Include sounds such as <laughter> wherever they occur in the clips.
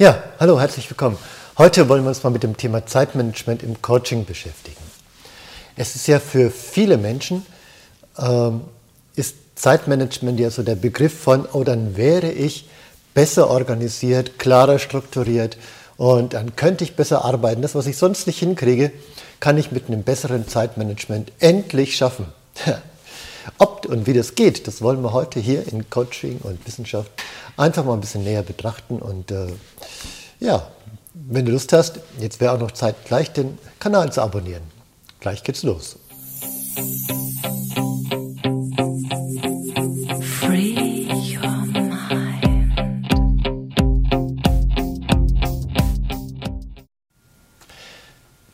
Ja, hallo, herzlich willkommen. Heute wollen wir uns mal mit dem Thema Zeitmanagement im Coaching beschäftigen. Es ist ja für viele Menschen, ähm, ist Zeitmanagement ja so der Begriff von, oh, dann wäre ich besser organisiert, klarer strukturiert und dann könnte ich besser arbeiten. Das, was ich sonst nicht hinkriege, kann ich mit einem besseren Zeitmanagement endlich schaffen. <laughs> Ob und wie das geht, das wollen wir heute hier in Coaching und Wissenschaft einfach mal ein bisschen näher betrachten. Und äh, ja, wenn du Lust hast, jetzt wäre auch noch Zeit, gleich den Kanal zu abonnieren. Gleich geht's los.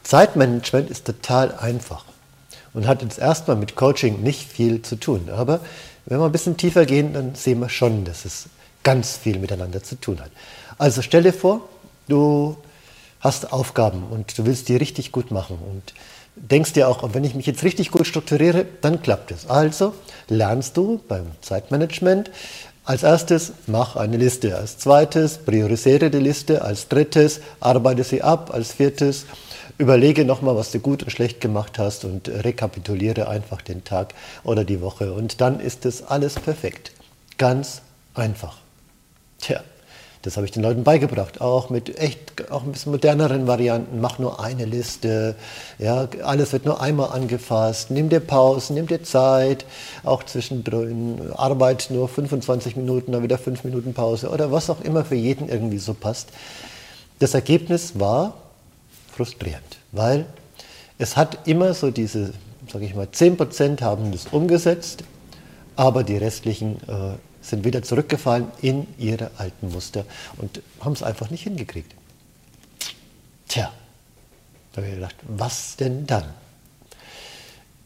Zeitmanagement ist total einfach und hat jetzt erstmal mit Coaching nicht viel zu tun. Aber wenn wir ein bisschen tiefer gehen, dann sehen wir schon, dass es ganz viel miteinander zu tun hat. Also stell dir vor, du hast Aufgaben und du willst die richtig gut machen und denkst dir auch, wenn ich mich jetzt richtig gut strukturiere, dann klappt es. Also lernst du beim Zeitmanagement als erstes, mach eine Liste. Als zweites, priorisiere die Liste. Als drittes, arbeite sie ab. Als viertes, Überlege nochmal, was du gut und schlecht gemacht hast und rekapituliere einfach den Tag oder die Woche. Und dann ist das alles perfekt. Ganz einfach. Tja, das habe ich den Leuten beigebracht, auch mit echt, auch ein bisschen moderneren Varianten. Mach nur eine Liste, ja, alles wird nur einmal angefasst. Nimm dir Pausen, nimm dir Zeit, auch zwischendrin. Arbeit nur 25 Minuten, dann wieder 5 Minuten Pause oder was auch immer für jeden irgendwie so passt. Das Ergebnis war, frustrierend, weil es hat immer so diese, sage ich mal, 10% haben das umgesetzt, aber die restlichen äh, sind wieder zurückgefallen in ihre alten Muster und haben es einfach nicht hingekriegt. Tja, da habe ich gedacht, was denn dann?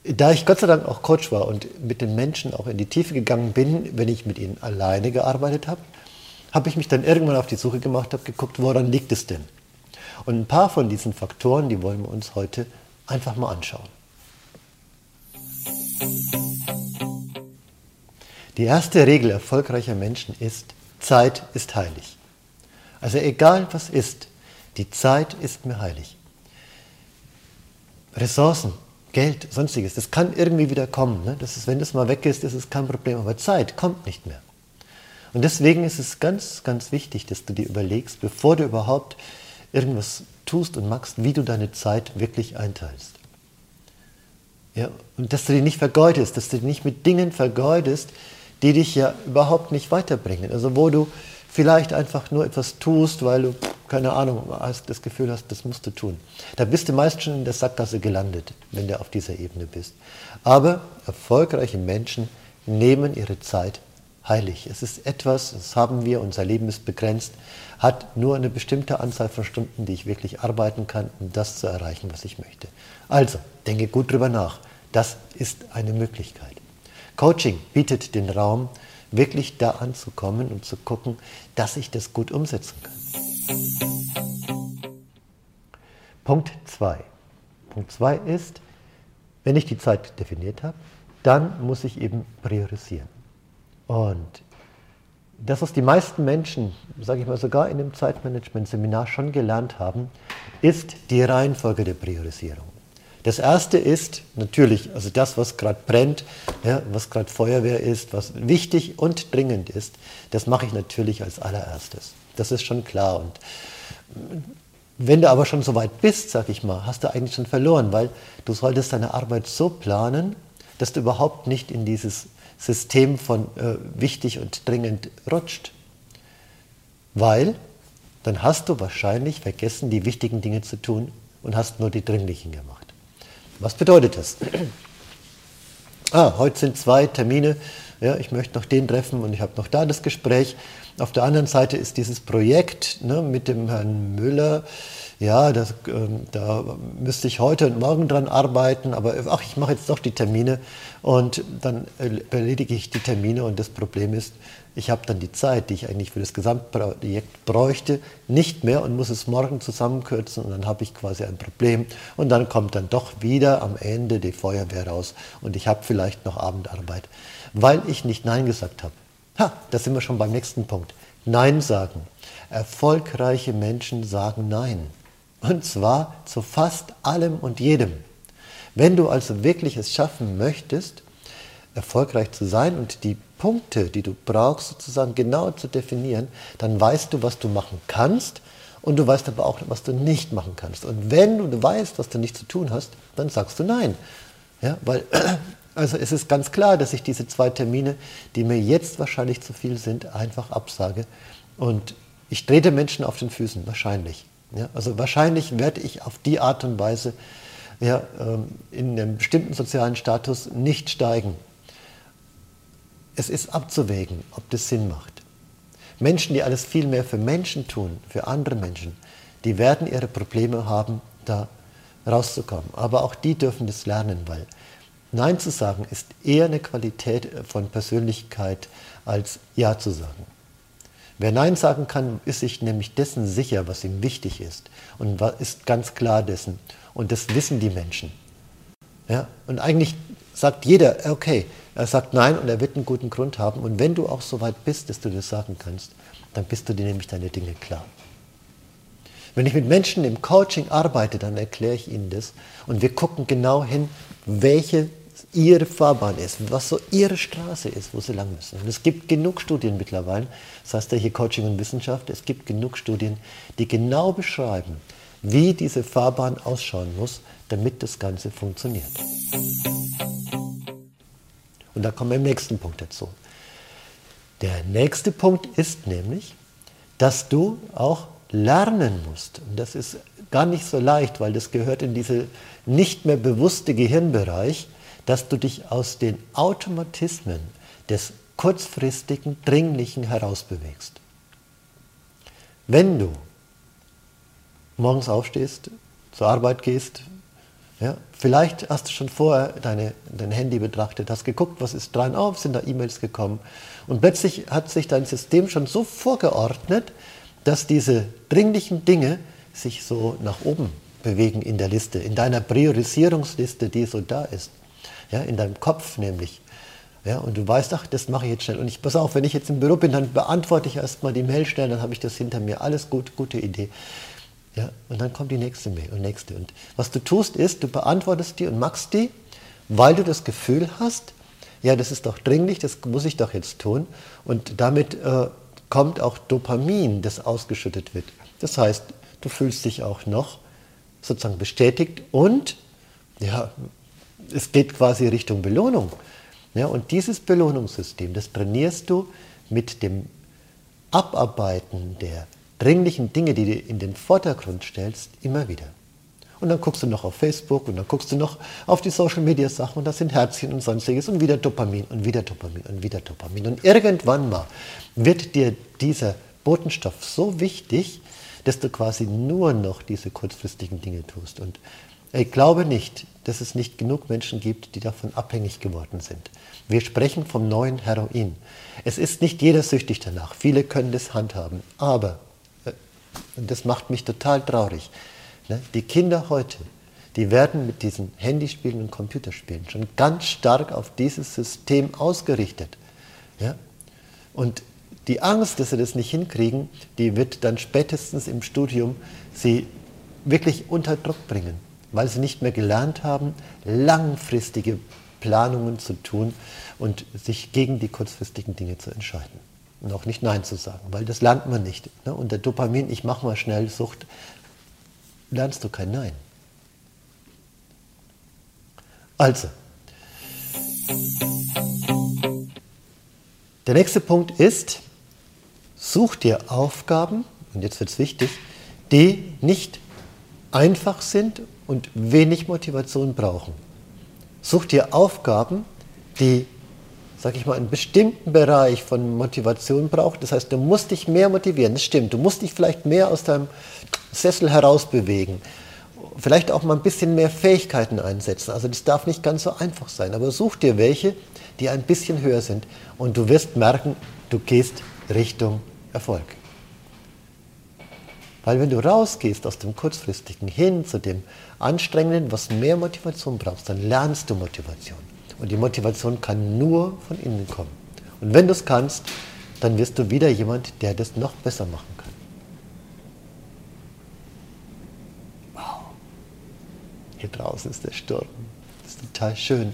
Da ich Gott sei Dank auch Coach war und mit den Menschen auch in die Tiefe gegangen bin, wenn ich mit ihnen alleine gearbeitet habe, habe ich mich dann irgendwann auf die Suche gemacht, habe geguckt, woran liegt es denn? Und ein paar von diesen Faktoren, die wollen wir uns heute einfach mal anschauen. Die erste Regel erfolgreicher Menschen ist, Zeit ist heilig. Also egal was ist, die Zeit ist mir heilig. Ressourcen, Geld, sonstiges, das kann irgendwie wieder kommen. Ne? Das ist, wenn das mal weg ist, ist es kein Problem. Aber Zeit kommt nicht mehr. Und deswegen ist es ganz, ganz wichtig, dass du dir überlegst, bevor du überhaupt irgendwas tust und machst, wie du deine Zeit wirklich einteilst. Ja, und dass du die nicht vergeudest, dass du die nicht mit Dingen vergeudest, die dich ja überhaupt nicht weiterbringen. Also wo du vielleicht einfach nur etwas tust, weil du, keine Ahnung, hast, das Gefühl hast, das musst du tun. Da bist du meist schon in der Sackgasse gelandet, wenn du auf dieser Ebene bist. Aber erfolgreiche Menschen nehmen ihre Zeit heilig. Es ist etwas, das haben wir, unser Leben ist begrenzt, hat nur eine bestimmte Anzahl von Stunden, die ich wirklich arbeiten kann, um das zu erreichen, was ich möchte. Also, denke gut drüber nach. Das ist eine Möglichkeit. Coaching bietet den Raum, wirklich da anzukommen und zu gucken, dass ich das gut umsetzen kann. Punkt 2. Punkt 2 ist, wenn ich die Zeit definiert habe, dann muss ich eben priorisieren. Und das, was die meisten Menschen, sage ich mal sogar in dem Zeitmanagement-Seminar schon gelernt haben, ist die Reihenfolge der Priorisierung. Das erste ist natürlich, also das, was gerade brennt, ja, was gerade Feuerwehr ist, was wichtig und dringend ist, das mache ich natürlich als allererstes. Das ist schon klar. Und wenn du aber schon so weit bist, sag ich mal, hast du eigentlich schon verloren, weil du solltest deine Arbeit so planen, dass du überhaupt nicht in dieses System von äh, wichtig und dringend rutscht. Weil dann hast du wahrscheinlich vergessen, die wichtigen Dinge zu tun und hast nur die dringlichen gemacht. Was bedeutet das? ah, heute sind zwei Termine, ja, ich möchte noch den treffen und ich habe noch da das Gespräch. Auf der anderen Seite ist dieses Projekt ne, mit dem Herrn Müller, ja, das, äh, da müsste ich heute und morgen dran arbeiten, aber ach, ich mache jetzt doch die Termine und dann erledige ich die Termine und das Problem ist, ich habe dann die Zeit, die ich eigentlich für das Gesamtprojekt bräuchte, nicht mehr und muss es morgen zusammenkürzen und dann habe ich quasi ein Problem und dann kommt dann doch wieder am Ende die Feuerwehr raus und ich habe vielleicht noch Abendarbeit, weil ich nicht Nein gesagt habe. Ha, da sind wir schon beim nächsten Punkt. Nein sagen. Erfolgreiche Menschen sagen Nein. Und zwar zu fast allem und jedem. Wenn du also wirklich es schaffen möchtest, erfolgreich zu sein und die Punkte, die du brauchst, sozusagen genau zu definieren, dann weißt du, was du machen kannst und du weißt aber auch, was du nicht machen kannst. Und wenn du weißt, was du nicht zu tun hast, dann sagst du Nein. Ja, weil, also es ist ganz klar, dass ich diese zwei Termine, die mir jetzt wahrscheinlich zu viel sind, einfach absage. Und ich trete Menschen auf den Füßen, wahrscheinlich. Ja, also wahrscheinlich werde ich auf die Art und Weise ja, ähm, in einem bestimmten sozialen Status nicht steigen. Es ist abzuwägen, ob das Sinn macht. Menschen, die alles viel mehr für Menschen tun, für andere Menschen, die werden ihre Probleme haben, da rauszukommen. Aber auch die dürfen das lernen, weil Nein zu sagen ist eher eine Qualität von Persönlichkeit als Ja zu sagen. Wer Nein sagen kann, ist sich nämlich dessen sicher, was ihm wichtig ist und ist ganz klar dessen. Und das wissen die Menschen. Ja? Und eigentlich sagt jeder, okay, er sagt Nein und er wird einen guten Grund haben. Und wenn du auch so weit bist, dass du das sagen kannst, dann bist du dir nämlich deine Dinge klar. Wenn ich mit Menschen im Coaching arbeite, dann erkläre ich ihnen das und wir gucken genau hin, welche ihre Fahrbahn ist, was so ihre Straße ist, wo sie lang müssen. Und es gibt genug Studien mittlerweile, das heißt ja hier Coaching und Wissenschaft, es gibt genug Studien, die genau beschreiben, wie diese Fahrbahn ausschauen muss, damit das Ganze funktioniert. Und da kommen wir im nächsten Punkt dazu. Der nächste Punkt ist nämlich, dass du auch lernen musst. Und das ist gar nicht so leicht, weil das gehört in diese nicht mehr bewusste Gehirnbereich, dass du dich aus den Automatismen des kurzfristigen, dringlichen herausbewegst. Wenn du morgens aufstehst, zur Arbeit gehst, ja, vielleicht hast du schon vorher deine, dein Handy betrachtet, hast geguckt, was ist dran auf, sind da E-Mails gekommen und plötzlich hat sich dein System schon so vorgeordnet, dass diese dringlichen Dinge sich so nach oben bewegen in der Liste, in deiner Priorisierungsliste, die so da ist, ja, in deinem Kopf nämlich. Ja, und du weißt, ach, das mache ich jetzt schnell. Und ich pass auf, wenn ich jetzt im Büro bin, dann beantworte ich erstmal die Mail schnell, dann habe ich das hinter mir. Alles gut, gute Idee. Ja, und dann kommt die nächste Mail und nächste. Und was du tust, ist, du beantwortest die und machst die, weil du das Gefühl hast, ja, das ist doch dringlich, das muss ich doch jetzt tun. Und damit äh, kommt auch Dopamin, das ausgeschüttet wird. Das heißt, du fühlst dich auch noch sozusagen bestätigt und ja, es geht quasi Richtung Belohnung. Ja, und dieses Belohnungssystem, das trainierst du mit dem Abarbeiten der dringlichen Dinge, die du in den Vordergrund stellst, immer wieder. Und dann guckst du noch auf Facebook und dann guckst du noch auf die Social Media Sachen und das sind Herzchen und sonstiges und wieder Dopamin und wieder Dopamin und wieder Dopamin. Und irgendwann mal wird dir dieser Botenstoff so wichtig, dass du quasi nur noch diese kurzfristigen Dinge tust. Und ich glaube nicht, dass es nicht genug Menschen gibt, die davon abhängig geworden sind. Wir sprechen vom neuen Heroin. Es ist nicht jeder süchtig danach. Viele können das handhaben. Aber und das macht mich total traurig. Ne? Die Kinder heute, die werden mit diesen Handyspielen und Computerspielen schon ganz stark auf dieses System ausgerichtet. Ja? Und die Angst, dass sie das nicht hinkriegen, die wird dann spätestens im Studium sie wirklich unter Druck bringen, weil sie nicht mehr gelernt haben, langfristige Planungen zu tun und sich gegen die kurzfristigen Dinge zu entscheiden und auch nicht Nein zu sagen, weil das lernt man nicht. Ne? Und der Dopamin, ich mache mal schnell Sucht, lernst du kein Nein. Also, der nächste Punkt ist, such dir Aufgaben, und jetzt wird es wichtig, die nicht einfach sind und wenig Motivation brauchen. Such dir Aufgaben, die sag ich mal, einen bestimmten Bereich von Motivation braucht. Das heißt, du musst dich mehr motivieren, das stimmt. Du musst dich vielleicht mehr aus deinem Sessel herausbewegen. Vielleicht auch mal ein bisschen mehr Fähigkeiten einsetzen. Also das darf nicht ganz so einfach sein. Aber such dir welche, die ein bisschen höher sind. Und du wirst merken, du gehst Richtung Erfolg. Weil wenn du rausgehst aus dem kurzfristigen hin zu dem anstrengenden, was mehr Motivation brauchst, dann lernst du Motivation. Und die Motivation kann nur von innen kommen. Und wenn du es kannst, dann wirst du wieder jemand, der das noch besser machen kann. Wow. Hier draußen ist der Sturm. Das ist total schön.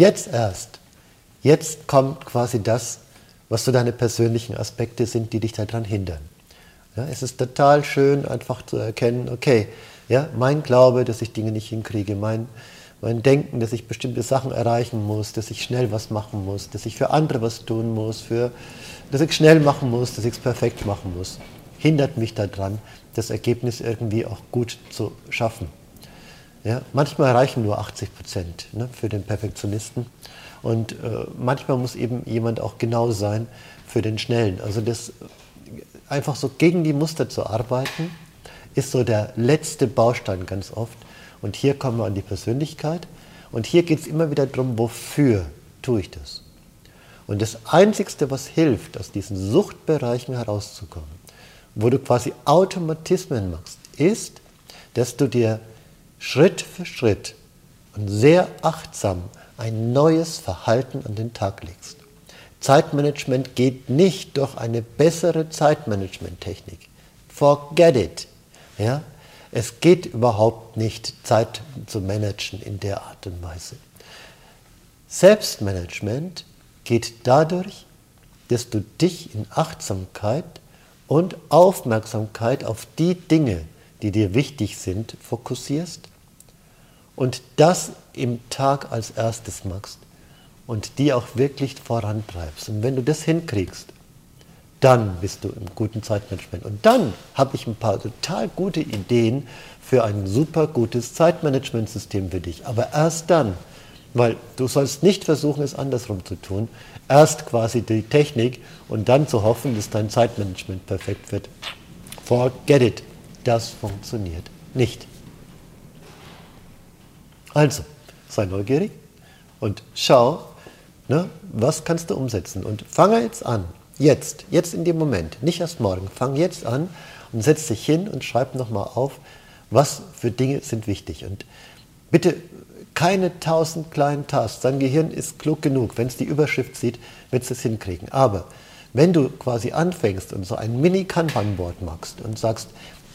Jetzt erst, jetzt kommt quasi das, was so deine persönlichen Aspekte sind, die dich daran hindern. Ja, es ist total schön, einfach zu erkennen, okay, ja, mein Glaube, dass ich Dinge nicht hinkriege, mein, mein Denken, dass ich bestimmte Sachen erreichen muss, dass ich schnell was machen muss, dass ich für andere was tun muss, für, dass ich schnell machen muss, dass ich es perfekt machen muss, hindert mich daran, das Ergebnis irgendwie auch gut zu schaffen. Ja, manchmal reichen nur 80 Prozent ne, für den Perfektionisten. Und äh, manchmal muss eben jemand auch genau sein für den Schnellen. Also das einfach so gegen die Muster zu arbeiten, ist so der letzte Baustein ganz oft. Und hier kommen wir an die Persönlichkeit. Und hier geht es immer wieder darum, wofür tue ich das? Und das Einzigste, was hilft, aus diesen Suchtbereichen herauszukommen, wo du quasi Automatismen machst, ist, dass du dir Schritt für Schritt und sehr achtsam ein neues Verhalten an den Tag legst. Zeitmanagement geht nicht durch eine bessere Zeitmanagement-Technik. Forget it. Ja? Es geht überhaupt nicht, Zeit zu managen in der Art und Weise. Selbstmanagement geht dadurch, dass du dich in Achtsamkeit und Aufmerksamkeit auf die Dinge, die dir wichtig sind, fokussierst und das im Tag als erstes machst und die auch wirklich vorantreibst. Und wenn du das hinkriegst, dann bist du im guten Zeitmanagement. Und dann habe ich ein paar total gute Ideen für ein super gutes Zeitmanagementsystem für dich. Aber erst dann, weil du sollst nicht versuchen, es andersrum zu tun. Erst quasi die Technik und dann zu hoffen, dass dein Zeitmanagement perfekt wird. Forget it. Das funktioniert nicht. Also, sei neugierig und schau, ne, was kannst du umsetzen. Und fange jetzt an, jetzt, jetzt in dem Moment, nicht erst morgen, fang jetzt an und setz dich hin und schreib nochmal auf, was für Dinge sind wichtig. Und bitte keine tausend kleinen Tasks. Dein Gehirn ist klug genug. Wenn es die Überschrift sieht, wird es es hinkriegen. Aber wenn du quasi anfängst und so ein Mini-Kanban-Board machst und sagst,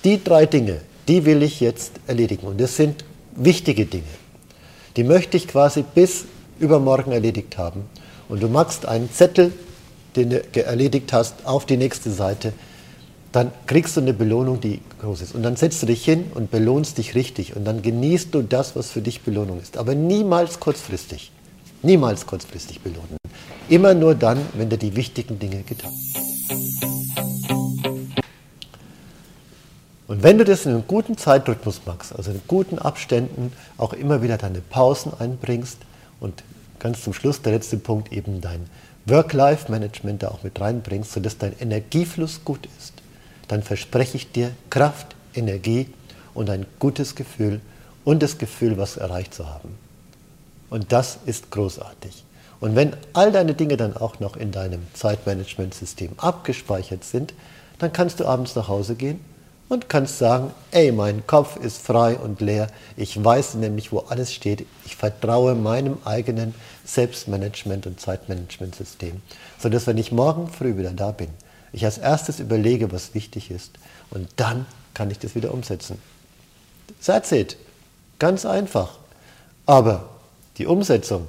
die drei Dinge, die will ich jetzt erledigen. Und das sind wichtige Dinge die möchte ich quasi bis übermorgen erledigt haben. Und du machst einen Zettel, den du erledigt hast, auf die nächste Seite, dann kriegst du eine Belohnung, die groß ist. Und dann setzt du dich hin und belohnst dich richtig. Und dann genießt du das, was für dich Belohnung ist. Aber niemals kurzfristig. Niemals kurzfristig belohnen. Immer nur dann, wenn du die wichtigen Dinge getan hast. Und wenn du das in einem guten Zeitrhythmus machst, also in guten Abständen, auch immer wieder deine Pausen einbringst und ganz zum Schluss der letzte Punkt eben dein Work-Life-Management da auch mit reinbringst, sodass dein Energiefluss gut ist, dann verspreche ich dir Kraft, Energie und ein gutes Gefühl und das Gefühl, was erreicht zu haben. Und das ist großartig. Und wenn all deine Dinge dann auch noch in deinem Zeitmanagement-System abgespeichert sind, dann kannst du abends nach Hause gehen und kannst sagen, ey, mein Kopf ist frei und leer. Ich weiß nämlich, wo alles steht. Ich vertraue meinem eigenen Selbstmanagement- und Zeitmanagementsystem, sodass, wenn ich morgen früh wieder da bin, ich als erstes überlege, was wichtig ist und dann kann ich das wieder umsetzen. That's it. Ganz einfach. Aber die Umsetzung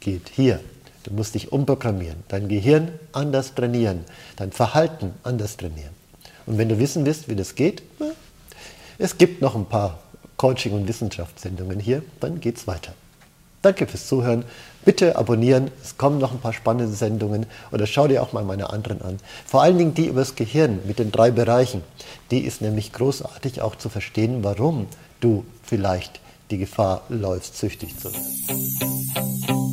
geht hier. Du musst dich umprogrammieren, dein Gehirn anders trainieren, dein Verhalten anders trainieren. Und wenn du wissen willst, wie das geht, es gibt noch ein paar Coaching- und Wissenschaftssendungen hier, dann geht's weiter. Danke fürs Zuhören. Bitte abonnieren. Es kommen noch ein paar spannende Sendungen oder schau dir auch mal meine anderen an. Vor allen Dingen die über das Gehirn mit den drei Bereichen. Die ist nämlich großartig auch zu verstehen, warum du vielleicht die Gefahr läufst, süchtig zu werden.